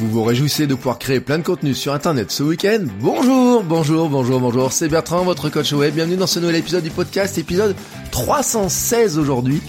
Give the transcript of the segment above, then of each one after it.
Vous vous réjouissez de pouvoir créer plein de contenu sur internet ce week-end Bonjour, bonjour, bonjour, bonjour, c'est Bertrand, votre coach web. Bienvenue dans ce nouvel épisode du podcast, épisode 316 aujourd'hui.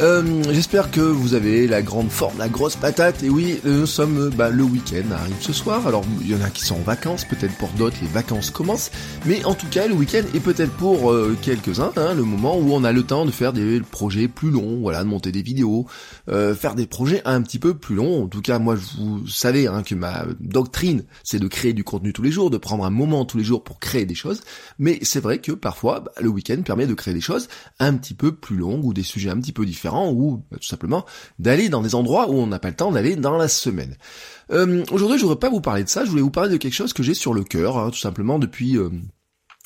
Euh, J'espère que vous avez la grande forme, la grosse patate. Et oui, nous sommes bah, le week-end arrive ce soir. Alors il y en a qui sont en vacances, peut-être pour d'autres les vacances commencent. Mais en tout cas, le week-end est peut-être pour euh, quelques-uns hein, le moment où on a le temps de faire des projets plus longs, voilà, de monter des vidéos, euh, faire des projets un petit peu plus longs. En tout cas, moi, vous savez hein, que ma doctrine, c'est de créer du contenu tous les jours, de prendre un moment tous les jours pour créer des choses. Mais c'est vrai que parfois, bah, le week-end permet de créer des choses un petit peu plus longues ou des sujets un petit peu différents ou bah, tout simplement d'aller dans des endroits où on n'a pas le temps d'aller dans la semaine. Euh, Aujourd'hui, je voudrais pas vous parler de ça, je voulais vous parler de quelque chose que j'ai sur le cœur, hein, tout simplement depuis euh,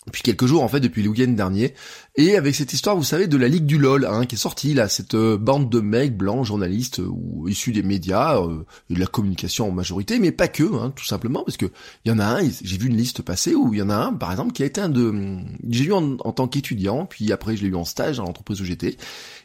depuis quelques jours en fait, depuis le week-end dernier, et avec cette histoire, vous savez, de la Ligue du LOL, hein, qui est sortie là, cette euh, bande de mecs blancs, journalistes, euh, ou issus des médias, euh, et de la communication en majorité, mais pas que, hein, tout simplement, parce que il y en a un, j'ai vu une liste passer, où il y en a un, par exemple, qui a été un de... J'ai lu en, tant qu'étudiant, puis après je l'ai eu en stage dans l'entreprise où j'étais,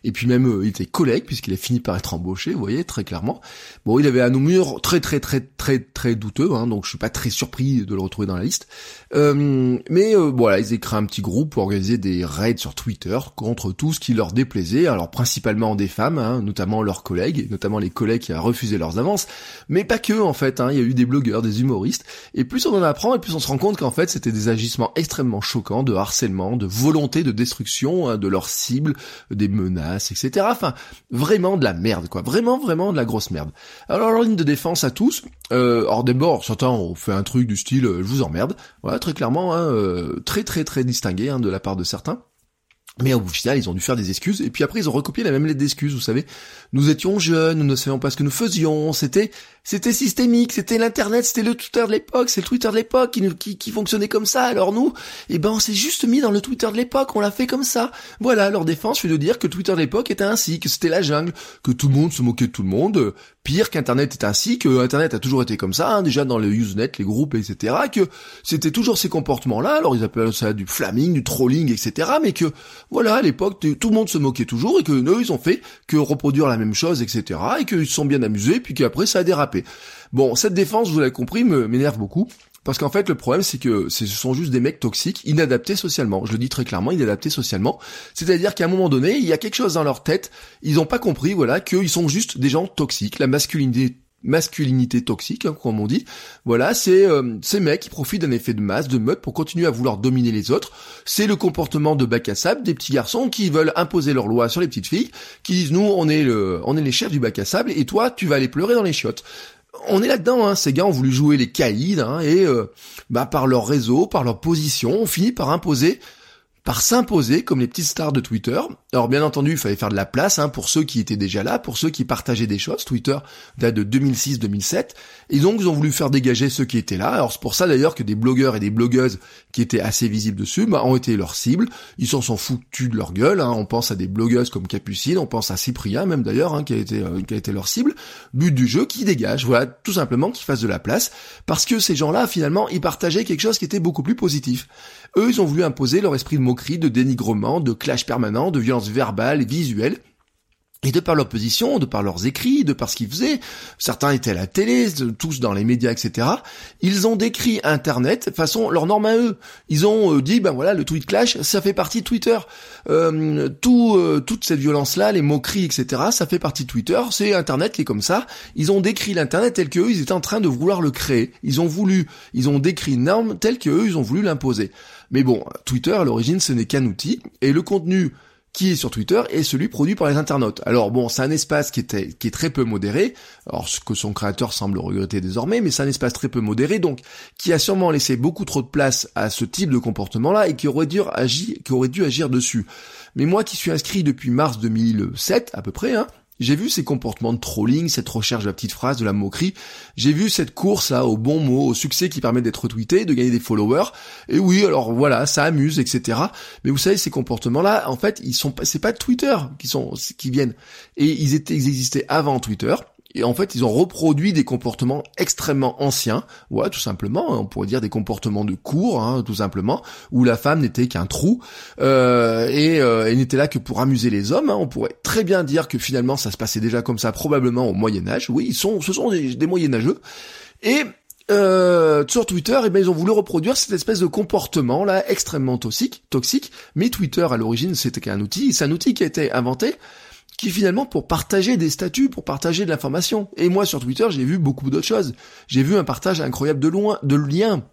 et puis même il était collègue, puisqu'il a fini par être embauché, vous voyez, très clairement. Bon, il avait un mur très très très très très douteux, hein, donc je suis pas très surpris de le retrouver dans la liste. mais bon, voilà, ils créé un petit groupe pour organiser des raids sur Twitter contre tout ce qui leur déplaisait, alors principalement des femmes, hein, notamment leurs collègues, notamment les collègues qui a refusé leurs avances, mais pas que en fait, hein, il y a eu des blogueurs, des humoristes, et plus on en apprend, et plus on se rend compte qu'en fait c'était des agissements extrêmement choquants de harcèlement, de volonté de destruction hein, de leurs cibles, des menaces, etc. Enfin, vraiment de la merde, quoi, vraiment, vraiment de la grosse merde. Alors leur ligne de défense à tous, euh, hors d'abord, certains ont fait un truc du style, euh, je vous emmerde, voilà, très clairement, hein, euh, très très distingué hein, de la part de certains. Mais au final, ils ont dû faire des excuses, et puis après, ils ont recopié la même lettre d'excuses, vous savez. Nous étions jeunes, nous ne savions pas ce que nous faisions, c'était, c'était systémique, c'était l'internet, c'était le Twitter de l'époque, c'est le Twitter de l'époque qui, qui, qui, fonctionnait comme ça, alors nous, eh ben, on s'est juste mis dans le Twitter de l'époque, on l'a fait comme ça. Voilà, leur défense fait de dire que Twitter de l'époque était ainsi, que c'était la jungle, que tout le monde se moquait de tout le monde, pire qu'Internet est ainsi, que Internet a toujours été comme ça, hein, déjà dans le Usenet, les groupes, etc., que c'était toujours ces comportements-là, alors ils appellent ça du flaming, du trolling, etc., mais que, voilà, à l'époque, tout le monde se moquait toujours, et que eux, ils ont fait que reproduire la même chose, etc., et qu'ils se sont bien amusés, puis qu'après, ça a dérapé. Bon, cette défense, vous l'avez compris, m'énerve beaucoup, parce qu'en fait, le problème, c'est que ce sont juste des mecs toxiques, inadaptés socialement. Je le dis très clairement, inadaptés socialement. C'est-à-dire qu'à un moment donné, il y a quelque chose dans leur tête, ils n'ont pas compris, voilà, qu'ils sont juste des gens toxiques. La masculinité masculinité toxique, hein, comme on dit. Voilà, c'est euh, ces mecs qui profitent d'un effet de masse, de mode, pour continuer à vouloir dominer les autres. C'est le comportement de bac à sable des petits garçons qui veulent imposer leurs lois sur les petites filles, qui disent nous on est le, on est les chefs du bac à sable et toi tu vas aller pleurer dans les chiottes on est là-dedans, hein. ces gars ont voulu jouer les caïds, hein, et euh, bah, par leur réseau, par leur position, on finit par imposer par s'imposer comme les petites stars de Twitter. Alors bien entendu, il fallait faire de la place hein, pour ceux qui étaient déjà là, pour ceux qui partageaient des choses. Twitter date de 2006-2007, et donc ils ont voulu faire dégager ceux qui étaient là. Alors c'est pour ça d'ailleurs que des blogueurs et des blogueuses qui étaient assez visibles dessus bah, ont été leurs cibles. Ils s'en sont foutus de leur gueule. Hein. On pense à des blogueuses comme Capucine, on pense à Cyprien même d'ailleurs, hein, qui a été euh, qui a leur cible. But du jeu, qui dégage. Voilà, tout simplement qu'ils fassent de la place, parce que ces gens-là finalement ils partageaient quelque chose qui était beaucoup plus positif. Eux, ils ont voulu imposer leur esprit de moquerie, de dénigrement, de clash permanent, de violence verbale et visuelle. Et de par leur position, de par leurs écrits, de par ce qu'ils faisaient, certains étaient à la télé, tous dans les médias, etc. Ils ont décrit Internet façon leur norme à eux. Ils ont euh, dit, ben voilà, le tweet clash, ça fait partie de Twitter. Euh, tout, euh, toute cette violence-là, les moqueries, etc., ça fait partie de Twitter. C'est Internet qui est comme ça. Ils ont décrit l'Internet tel qu'eux, ils étaient en train de vouloir le créer. Ils ont voulu, ils ont décrit une norme telle qu'eux, ils ont voulu l'imposer. Mais bon, Twitter, à l'origine, ce n'est qu'un outil, et le contenu qui est sur Twitter et celui produit par les internautes. Alors bon, c'est un espace qui est très peu modéré, alors ce que son créateur semble regretter désormais, mais c'est un espace très peu modéré, donc qui a sûrement laissé beaucoup trop de place à ce type de comportement-là et qui aurait dû agir, qui aurait dû agir dessus. Mais moi qui suis inscrit depuis mars 2007 à peu près, hein, j'ai vu ces comportements de trolling, cette recherche de la petite phrase, de la moquerie. J'ai vu cette course là au bon mot, au succès qui permet d'être retweeté, de gagner des followers. Et oui, alors voilà, ça amuse, etc. Mais vous savez, ces comportements-là, en fait, ils sont, c'est pas Twitter qui sont, qui viennent. Et ils étaient, ils existaient avant Twitter. Et en fait, ils ont reproduit des comportements extrêmement anciens, ouais, tout simplement. Hein, on pourrait dire des comportements de cours, hein, tout simplement, où la femme n'était qu'un trou euh, et euh, elle n'était là que pour amuser les hommes. Hein. On pourrait très bien dire que finalement, ça se passait déjà comme ça, probablement au Moyen Âge. Oui, ils sont, ce sont des, des Moyen Âgeux. Et euh, sur Twitter, eh ben, ils ont voulu reproduire cette espèce de comportement là extrêmement toxique, toxique. Mais Twitter, à l'origine, c'était qu'un outil. C'est un outil qui a été inventé qui finalement pour partager des statuts, pour partager de l'information. Et moi sur Twitter, j'ai vu beaucoup d'autres choses. J'ai vu un partage incroyable de loin, de liens,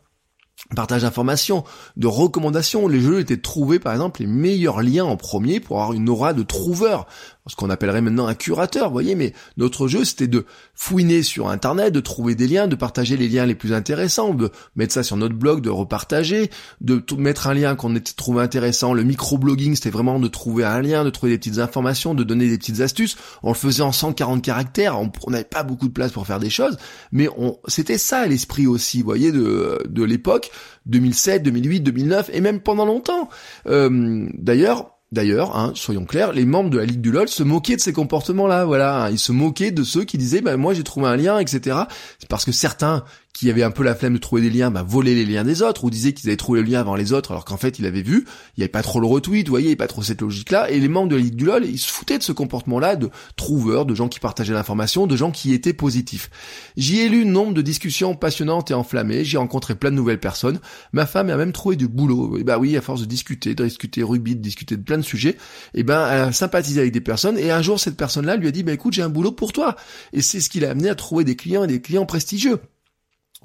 partage d'informations, de recommandations. Les jeux étaient de trouver par exemple les meilleurs liens en premier pour avoir une aura de trouveur ce qu'on appellerait maintenant un curateur, vous voyez, mais notre jeu c'était de fouiner sur internet, de trouver des liens, de partager les liens les plus intéressants, de mettre ça sur notre blog, de repartager, de mettre un lien qu'on était trouvé intéressant. Le microblogging c'était vraiment de trouver un lien, de trouver des petites informations, de donner des petites astuces. On le faisait en 140 caractères, on n'avait pas beaucoup de place pour faire des choses, mais c'était ça l'esprit aussi, vous voyez, de, de l'époque 2007, 2008, 2009 et même pendant longtemps. Euh, D'ailleurs, D'ailleurs, hein, soyons clairs, les membres de la Ligue du LOL se moquaient de ces comportements-là, voilà. Hein. ils se moquaient de ceux qui disaient, bah, moi j'ai trouvé un lien, etc. C'est parce que certains qui avait un peu la flemme de trouver des liens, bah, voler les liens des autres, ou disait qu'ils avaient trouvé le lien avant les autres, alors qu'en fait, il avait vu, il n'y avait pas trop le retweet, vous voyez, il n'y avait pas trop cette logique-là, et les membres de la Ligue du LoL, ils se foutaient de ce comportement-là, de trouveurs, de gens qui partageaient l'information, de gens qui étaient positifs. J'y ai lu nombre de discussions passionnantes et enflammées, j'ai rencontré plein de nouvelles personnes, ma femme a même trouvé du boulot, et bah oui, à force de discuter, de discuter rugby, de discuter de plein de sujets, et ben, elle a sympathisé avec des personnes, et un jour, cette personne-là lui a dit, bah écoute, j'ai un boulot pour toi, et c'est ce qui l'a amené à trouver des clients et des clients prestigieux.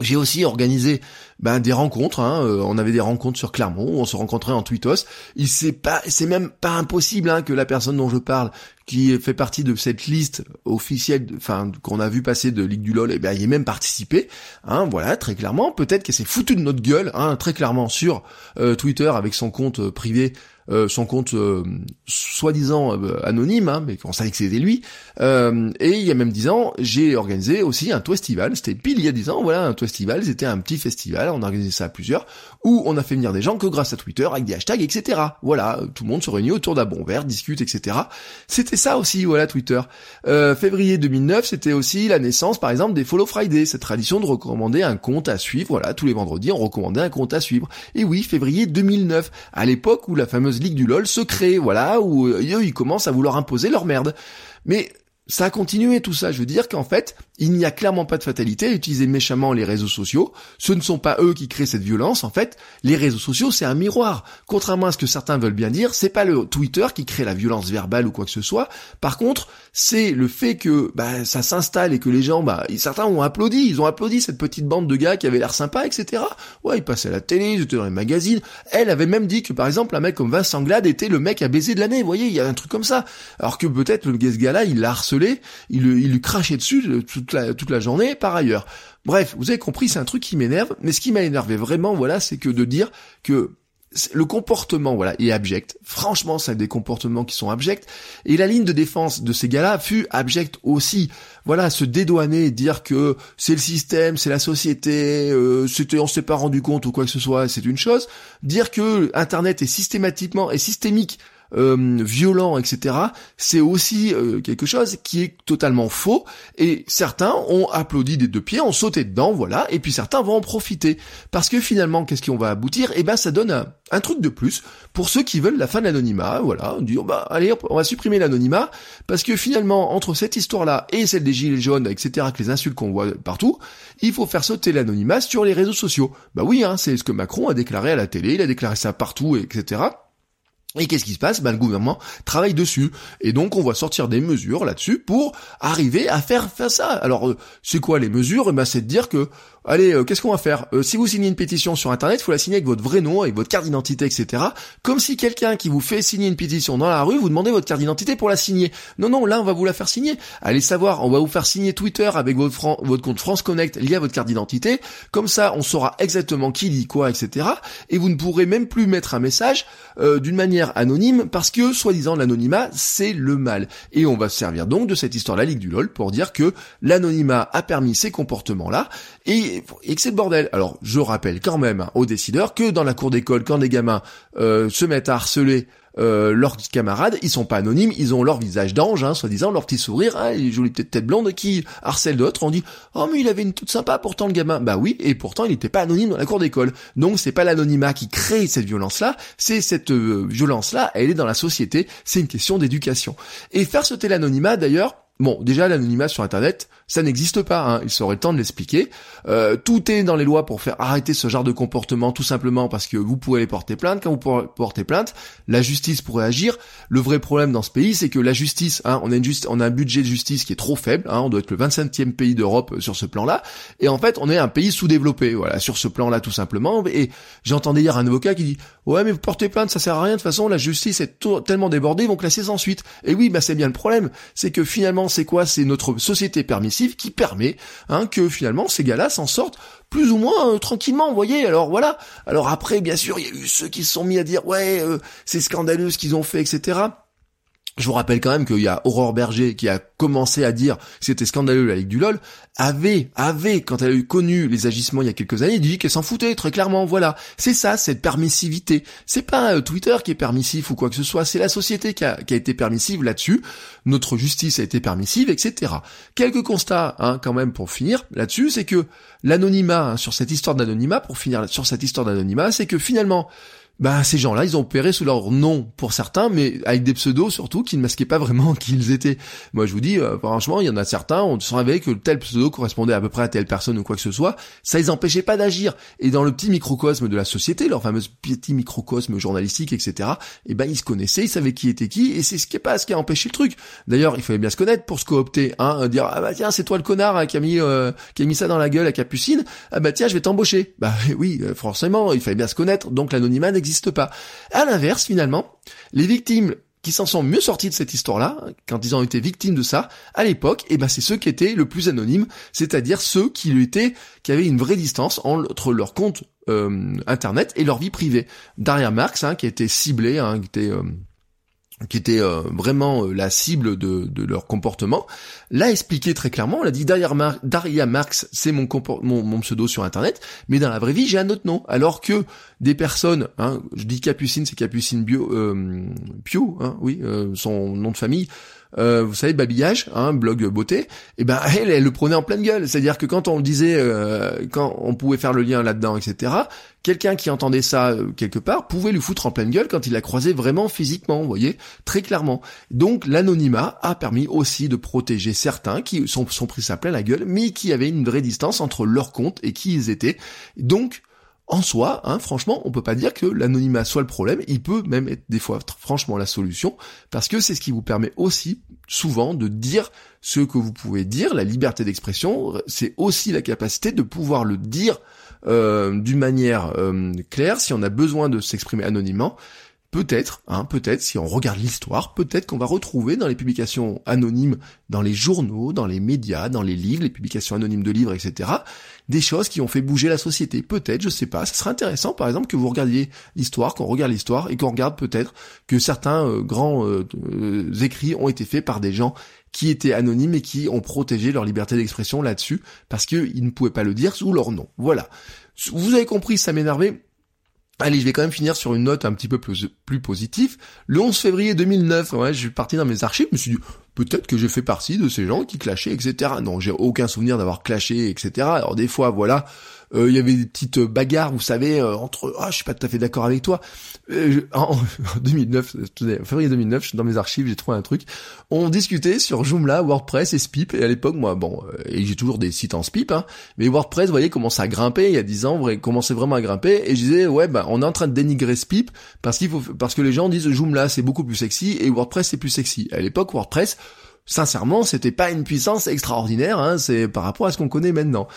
J'ai aussi organisé ben, des rencontres. Hein, euh, on avait des rencontres sur Clermont, on se rencontrait en tweetos. Il c'est pas, c'est même pas impossible hein, que la personne dont je parle, qui fait partie de cette liste officielle, enfin qu'on a vu passer de Ligue du LOL, eh ben, y ait même participé. Hein, voilà, très clairement. Peut-être qu'elle s'est foutue de notre gueule, hein, très clairement sur euh, Twitter avec son compte euh, privé euh, son compte euh, soi-disant euh, anonyme, hein, mais on savait que c'était lui. et il y a même dix ans, j'ai organisé aussi un festival. C'était pile il y a dix ans, voilà, un festival. C'était un petit festival, on a organisé ça à plusieurs, où on a fait venir des gens que grâce à Twitter, avec des hashtags, etc. Voilà, tout le monde se réunit autour d'un bon verre, discute, etc. C'était ça aussi, voilà, Twitter. février 2009, c'était aussi la naissance, par exemple, des Follow Friday, cette tradition de recommander un compte à suivre. Voilà, tous les vendredis, on recommandait un compte à suivre. Et oui, février 2009, à l'époque où la fameuse ligue du LOL se crée, voilà, où eux, ils commencent à vouloir imposer leur merde. Mais ça a continué tout ça. Je veux dire qu'en fait, il n'y a clairement pas de fatalité à utiliser méchamment les réseaux sociaux. Ce ne sont pas eux qui créent cette violence. En fait, les réseaux sociaux, c'est un miroir. Contrairement à ce que certains veulent bien dire, c'est pas le Twitter qui crée la violence verbale ou quoi que ce soit. Par contre, c'est le fait que bah, ça s'installe et que les gens, bah, certains ont applaudi. Ils ont applaudi cette petite bande de gars qui avaient l'air sympa, etc. Ouais, ils passaient à la télé, ils étaient dans les magazines. Elle avait même dit que par exemple, un mec comme Vincent Glade était le mec à baiser de l'année. Vous voyez, il y a un truc comme ça. Alors que peut-être le gars-là, il l'a harcelé, il, il lui crachait dessus euh, toute la, toute la journée par ailleurs. Bref, vous avez compris, c'est un truc qui m'énerve, mais ce qui m'a énervé vraiment, voilà, c'est que de dire que le comportement voilà est abject. Franchement, c'est des comportements qui sont abjects et la ligne de défense de ces gars-là fut abjecte aussi. Voilà, se dédouaner, dire que c'est le système, c'est la société, euh, c'était on s'est pas rendu compte ou quoi que ce soit, c'est une chose. Dire que internet est systématiquement et systémique euh, violent, etc., c'est aussi euh, quelque chose qui est totalement faux. Et certains ont applaudi des deux pieds, ont sauté dedans, voilà. Et puis certains vont en profiter parce que finalement, qu'est-ce qu'on va aboutir? Eh ben, ça donne un, truc de plus pour ceux qui veulent la fin de l'anonymat. Voilà, oh, bah allez, on va supprimer l'anonymat parce que finalement, entre cette histoire-là et celle des gilets jaunes, etc., que les insultes qu'on voit partout, il faut faire sauter l'anonymat sur les réseaux sociaux. Bah oui, hein, c'est ce que Macron a déclaré à la télé, il a déclaré ça partout, etc. Et qu'est-ce qui se passe? Ben, Le gouvernement travaille dessus. Et donc on va sortir des mesures là-dessus pour arriver à faire, ça. Alors euh, c'est quoi les mesures? Ben, C'est de dire que allez, euh, qu'est-ce qu'on va faire? Euh, Si vous signez une pétition sur Internet, faut la signer avec votre vrai nom, avec votre carte d'identité, etc. Comme si quelqu'un qui vous fait signer une pétition dans la rue, vous demandez votre carte d'identité pour la signer. Non, non, là, on va vous la faire signer. Allez savoir, on va vous faire signer Twitter avec votre, compte France Connect lié à votre carte d'identité. Comme ça, on saura exactement qui dit quoi, etc. Et vous ne pourrez même plus mettre un message euh, d'une manière anonyme parce que, soi-disant, l'anonymat, c'est le mal. Et on va se servir donc de cette histoire de la Ligue du LOL pour dire que l'anonymat a permis ces comportements-là que c'est le bordel. Alors, je rappelle quand même aux décideurs que dans la cour d'école, quand des gamins euh, se mettent à harceler euh, leurs camarades, ils sont pas anonymes, ils ont leur visage d'ange, hein, soi-disant, leur petit sourire, hein, les jolies petites têtes blondes qui harcèlent d'autres. On dit oh mais il avait une toute sympa pourtant le gamin. Bah oui, et pourtant il n'était pas anonyme dans la cour d'école. Donc c'est pas l'anonymat qui crée cette violence-là, c'est cette euh, violence-là, elle est dans la société. C'est une question d'éducation. Et faire sauter l'anonymat d'ailleurs Bon, déjà l'anonymat sur Internet, ça n'existe pas. Hein. Il serait temps de l'expliquer. Euh, tout est dans les lois pour faire arrêter ce genre de comportement, tout simplement parce que vous pouvez porter plainte. Quand vous portez plainte, la justice pourrait agir. Le vrai problème dans ce pays, c'est que la justice, hein, on a une on a un budget de justice qui est trop faible. Hein, on doit être le 25e pays d'Europe sur ce plan-là, et en fait, on est un pays sous-développé. Voilà, sur ce plan-là, tout simplement. Et j'entendais hier un avocat qui dit ouais, mais vous portez plainte, ça sert à rien. De toute façon, la justice est tellement débordée, ils vont classer sans suite. Et oui, bah c'est bien le problème, c'est que finalement c'est quoi? C'est notre société permissive qui permet hein, que finalement ces gars-là s'en sortent plus ou moins euh, tranquillement, vous voyez. Alors voilà. Alors après, bien sûr, il y a eu ceux qui se sont mis à dire ouais, euh, c'est scandaleux ce qu'ils ont fait, etc. Je vous rappelle quand même qu'il y a Aurore Berger qui a commencé à dire que c'était scandaleux la Ligue du LOL, avait, avait, quand elle a eu connu les agissements il y a quelques années, dit qu'elle s'en foutait très clairement, voilà. C'est ça, cette permissivité. C'est pas euh, Twitter qui est permissif ou quoi que ce soit, c'est la société qui a, qui a été permissive là-dessus, notre justice a été permissive, etc. Quelques constats, hein, quand même, pour finir là-dessus, c'est que l'anonymat, hein, sur cette histoire d'anonymat, pour finir sur cette histoire d'anonymat, c'est que finalement, bah ces gens-là, ils ont opéré sous leur nom pour certains, mais avec des pseudos surtout qui ne masquaient pas vraiment qui ils étaient. Moi je vous dis, euh, franchement, il y en a certains, on savait que tel pseudo correspondait à peu près à telle personne ou quoi que ce soit, ça les empêchait pas d'agir. Et dans le petit microcosme de la société, leur fameux petit microcosme journalistique, etc., et eh ben ils se connaissaient, ils savaient qui était qui, et c'est ce qui est pas ce qui a empêché le truc. D'ailleurs, il fallait bien se connaître pour se coopter, hein, dire ah bah tiens c'est toi le connard hein, qui a mis euh, qui a mis ça dans la gueule à Capucine, ah bah tiens je vais t'embaucher. Bah oui, euh, forcément, il fallait bien se connaître, donc l'anonymat n'existe pas. À l'inverse, finalement, les victimes qui s'en sont mieux sortis de cette histoire-là, quand ils ont été victimes de ça, à l'époque, eh ben c'est ceux qui étaient le plus anonymes, c'est-à-dire ceux qui étaient, qui avaient une vraie distance entre leur compte euh, internet et leur vie privée. Daria Marx, hein, qui a été ciblée, hein, qui était euh, qui était euh, vraiment euh, la cible de, leur comportement, l'a expliqué très clairement. Elle a dit Daria, Marx, c'est mon, pseudo sur Internet, mais dans la vraie vie, j'ai un autre nom. Alors que des personnes, hein, je dis Capucine, c'est Capucine Bio, euh, Pio, hein, oui, son nom de famille, euh, vous savez, Babillage, hein, blog beauté, et eh ben elle, elle le prenait en pleine gueule. C'est-à-dire que quand on disait, euh, quand on pouvait faire le lien là-dedans, etc., quelqu'un qui entendait ça euh, quelque part pouvait lui foutre en pleine gueule quand il la croisait vraiment physiquement, vous voyez, très clairement. Donc l'anonymat a permis aussi de protéger certains qui sont, sont pris ça plein la gueule, mais qui avaient une vraie distance entre leur compte et qui ils étaient. Donc en soi, hein, franchement, on peut pas dire que l'anonymat soit le problème, il peut même être des fois franchement la solution, parce que c'est ce qui vous permet aussi souvent de dire ce que vous pouvez dire, la liberté d'expression, c'est aussi la capacité de pouvoir le dire euh, d'une manière euh, claire. Si on a besoin de s'exprimer anonymement, Peut-être, hein, peut-être, si on regarde l'histoire, peut-être qu'on va retrouver dans les publications anonymes, dans les journaux, dans les médias, dans les livres, les publications anonymes de livres, etc., des choses qui ont fait bouger la société. Peut-être, je sais pas. Ce serait intéressant, par exemple, que vous regardiez l'histoire, qu'on regarde l'histoire, et qu'on regarde peut-être que certains euh, grands euh, écrits ont été faits par des gens qui étaient anonymes et qui ont protégé leur liberté d'expression là-dessus, parce qu'ils ne pouvaient pas le dire sous leur nom. Voilà. Vous avez compris, ça m'énervait Allez, je vais quand même finir sur une note un petit peu plus, plus positive. Le 11 février 2009, ouais, je suis parti dans mes archives, je me suis dit, peut-être que j'ai fait partie de ces gens qui clashaient, etc. Non, j'ai aucun souvenir d'avoir clashé, etc. Alors des fois, voilà, il y avait des petites bagarres, vous savez, euh, entre ah je suis pas tout à fait d'accord avec toi. Euh, en, 2009, février 2009, je suis dans mes archives, j'ai trouvé un truc. On discutait sur Joomla, WordPress et Spip. Et à l'époque, moi, bon, et j'ai toujours des sites en Spip, hein, mais WordPress, vous voyez, commençait à grimper il y a 10 ans, commençait vraiment à grimper. Et je disais, ouais, bah, on est en train de dénigrer Spip parce qu'il faut, parce que les gens disent Joomla c'est beaucoup plus sexy et WordPress c'est plus sexy. À l'époque, WordPress sincèrement, c'était pas une puissance extraordinaire, hein, c'est par rapport à ce qu'on connaît maintenant.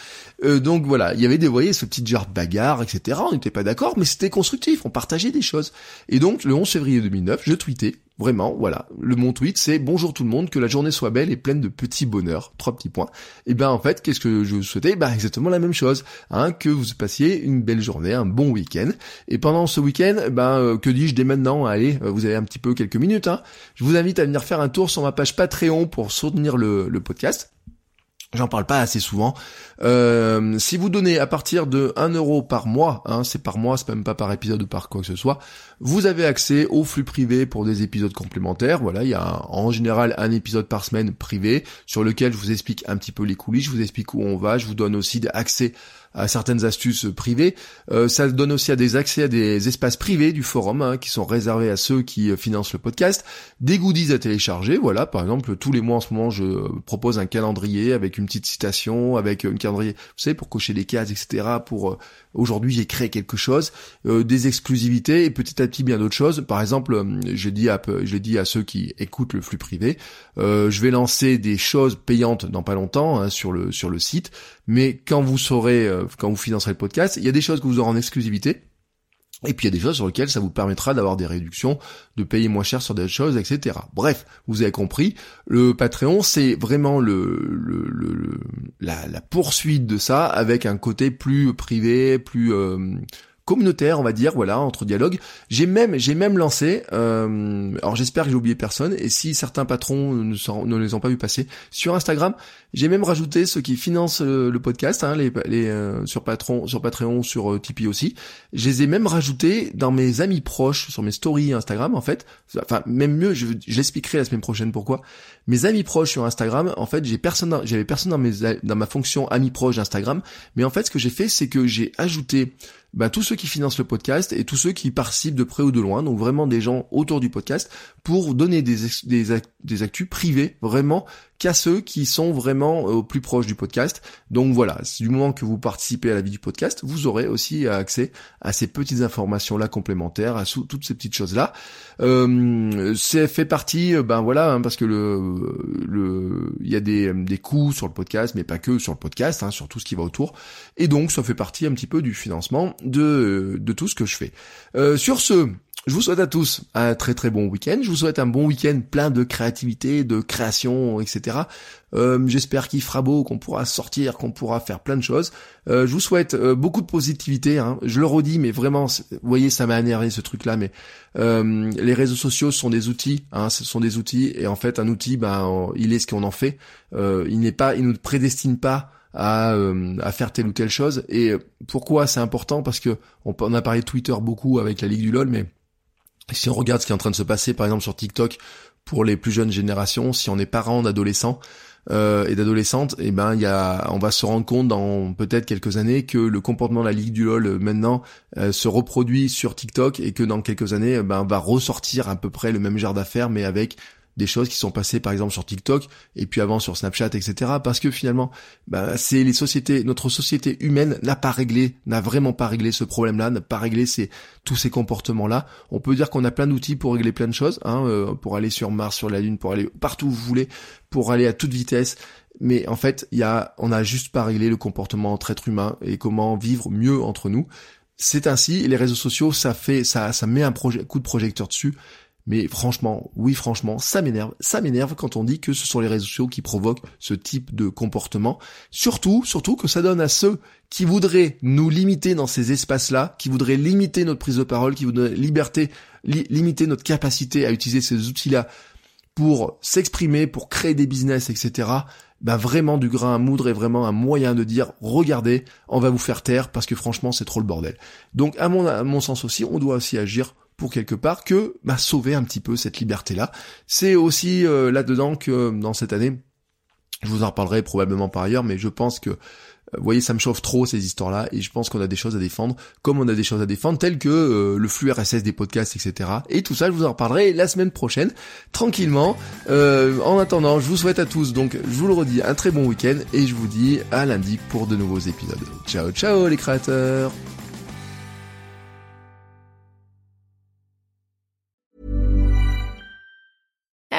Euh, donc voilà, il y avait des, vous voyez, ce petit genre de bagarre, etc. On n'était pas d'accord, mais c'était constructif, on partageait des choses. Et donc, le 11 février 2009, je tweetais, vraiment, voilà, le mon tweet, c'est bonjour tout le monde, que la journée soit belle et pleine de petits bonheurs, trois petits points. Et ben en fait, qu'est-ce que je souhaitais? Bah exactement la même chose, hein, que vous passiez une belle journée, un bon week-end. Et pendant ce week-end, ben que dis-je dès maintenant? Allez, euh, vous avez un petit peu quelques minutes. Hein. Je vous invite à venir faire un tour sur ma page Patreon pour soutenir le podcast. J'en parle pas assez souvent. Euh, si vous donnez à partir de 1 euro par mois, hein, c'est par mois, c'est même pas par épisode ou par quoi que ce soit, vous avez accès au flux privé pour des épisodes complémentaires. Voilà, il y a en général un épisode par semaine privé sur lequel je vous explique un petit peu les coulisses, je vous explique où on va, je vous donne aussi accès à certaines astuces privées. Euh, ça donne aussi à des accès à des espaces privés du forum hein, qui sont réservés à ceux qui euh, financent le podcast. Des goodies à télécharger. Voilà, par exemple, tous les mois en ce moment, je propose un calendrier avec une petite citation, avec un calendrier, vous savez, pour cocher des cases, etc. Pour euh, aujourd'hui, j'ai créé quelque chose, des exclusivités et petit à petit bien d'autres choses. Par exemple, je dis à, dit à ceux qui écoutent le flux privé, je vais lancer des choses payantes dans pas longtemps hein, sur le sur le site. Mais quand vous saurez euh, quand vous financerez le podcast, il y a des choses que vous aurez en exclusivité. Et puis il y a des choses sur lesquelles ça vous permettra d'avoir des réductions, de payer moins cher sur des choses, etc. Bref, vous avez compris, le Patreon c'est vraiment la, poursuite de ça avec un côté plus privé, plus euh, communautaire, on va dire, voilà, entre dialogues. J'ai même, j'ai même lancé, euh, alors j'espère que j'ai oublié personne, et si certains patrons ne, les ont pas vu passer, sur Instagram, j'ai même rajouté ceux qui financent le, podcast, hein, les, les euh, sur Patreon, sur euh, Tipeee aussi. Je les ai même rajoutés dans mes amis proches, sur mes stories Instagram, en fait. Enfin, même mieux, je, je l'expliquerai la semaine prochaine pourquoi. Mes amis proches sur Instagram, en fait, j'ai personne, j'avais personne dans mes, dans ma fonction amis proches d'Instagram, mais en fait, ce que j'ai fait, c'est que j'ai ajouté bah, tous ceux qui financent le podcast et tous ceux qui participent de près ou de loin, donc vraiment des gens autour du podcast, pour donner des, des, des actus privés, vraiment qu'à ceux qui sont vraiment euh, au plus proche du podcast. Donc voilà, du moment que vous participez à la vie du podcast, vous aurez aussi accès à ces petites informations-là complémentaires, à toutes ces petites choses-là. Euh, c'est fait partie, euh, ben voilà, hein, parce que le, le, il y a des, des coûts sur le podcast, mais pas que sur le podcast, hein, sur tout ce qui va autour. Et donc ça fait partie un petit peu du financement de, de tout ce que je fais. Euh, sur ce, je vous souhaite à tous un très très bon week-end. Je vous souhaite un bon week-end plein de créativité, de création, etc. Euh, J'espère qu'il fera beau, qu'on pourra sortir, qu'on pourra faire plein de choses. Euh, je vous souhaite euh, beaucoup de positivité. Hein. Je le redis, mais vraiment, vous voyez, ça m'a énervé ce truc-là. Mais euh, les réseaux sociaux sont des outils. Hein, ce sont des outils, et en fait, un outil, ben, il est ce qu'on en fait. il n'est pas, il nous prédestine pas à, à, faire telle ou telle chose. Et pourquoi c'est important? Parce que on, a parlé de Twitter beaucoup avec la Ligue du LOL, mais si on regarde ce qui est en train de se passer, par exemple sur TikTok, pour les plus jeunes générations, si on est parent d'adolescents euh, et d'adolescentes, eh ben il y a, on va se rendre compte dans peut-être quelques années que le comportement de la ligue du lol euh, maintenant euh, se reproduit sur TikTok et que dans quelques années, eh ben va ressortir à peu près le même genre d'affaires, mais avec des choses qui sont passées par exemple sur TikTok et puis avant sur Snapchat, etc. Parce que finalement, bah, c'est les sociétés, notre société humaine n'a pas réglé, n'a vraiment pas réglé ce problème-là, n'a pas réglé ces, tous ces comportements-là. On peut dire qu'on a plein d'outils pour régler plein de choses, hein, euh, pour aller sur Mars, sur la Lune, pour aller partout où vous voulez, pour aller à toute vitesse. Mais en fait, y a, on n'a juste pas réglé le comportement entre êtres humains et comment vivre mieux entre nous. C'est ainsi, et les réseaux sociaux, ça fait, ça, ça met un coup de projecteur dessus. Mais franchement, oui, franchement, ça m'énerve. Ça m'énerve quand on dit que ce sont les réseaux sociaux qui provoquent ce type de comportement. Surtout, surtout que ça donne à ceux qui voudraient nous limiter dans ces espaces-là, qui voudraient limiter notre prise de parole, qui voudraient liberté, limiter notre capacité à utiliser ces outils-là pour s'exprimer, pour créer des business, etc. Bah vraiment du grain à moudre est vraiment un moyen de dire regardez, on va vous faire taire parce que franchement c'est trop le bordel. Donc à mon, à mon sens aussi, on doit aussi agir pour quelque part que bah, sauver un petit peu cette liberté-là. C'est aussi euh, là-dedans que dans cette année, je vous en reparlerai probablement par ailleurs, mais je pense que euh, vous voyez, ça me chauffe trop ces histoires-là, et je pense qu'on a des choses à défendre, comme on a des choses à défendre, telles que euh, le flux RSS des podcasts, etc. Et tout ça, je vous en reparlerai la semaine prochaine, tranquillement. en attendant, je vous souhaite à tous, donc je vous le redis, un très bon week-end, et je vous dis à lundi pour de nouveaux épisodes. Ciao, ciao les créateurs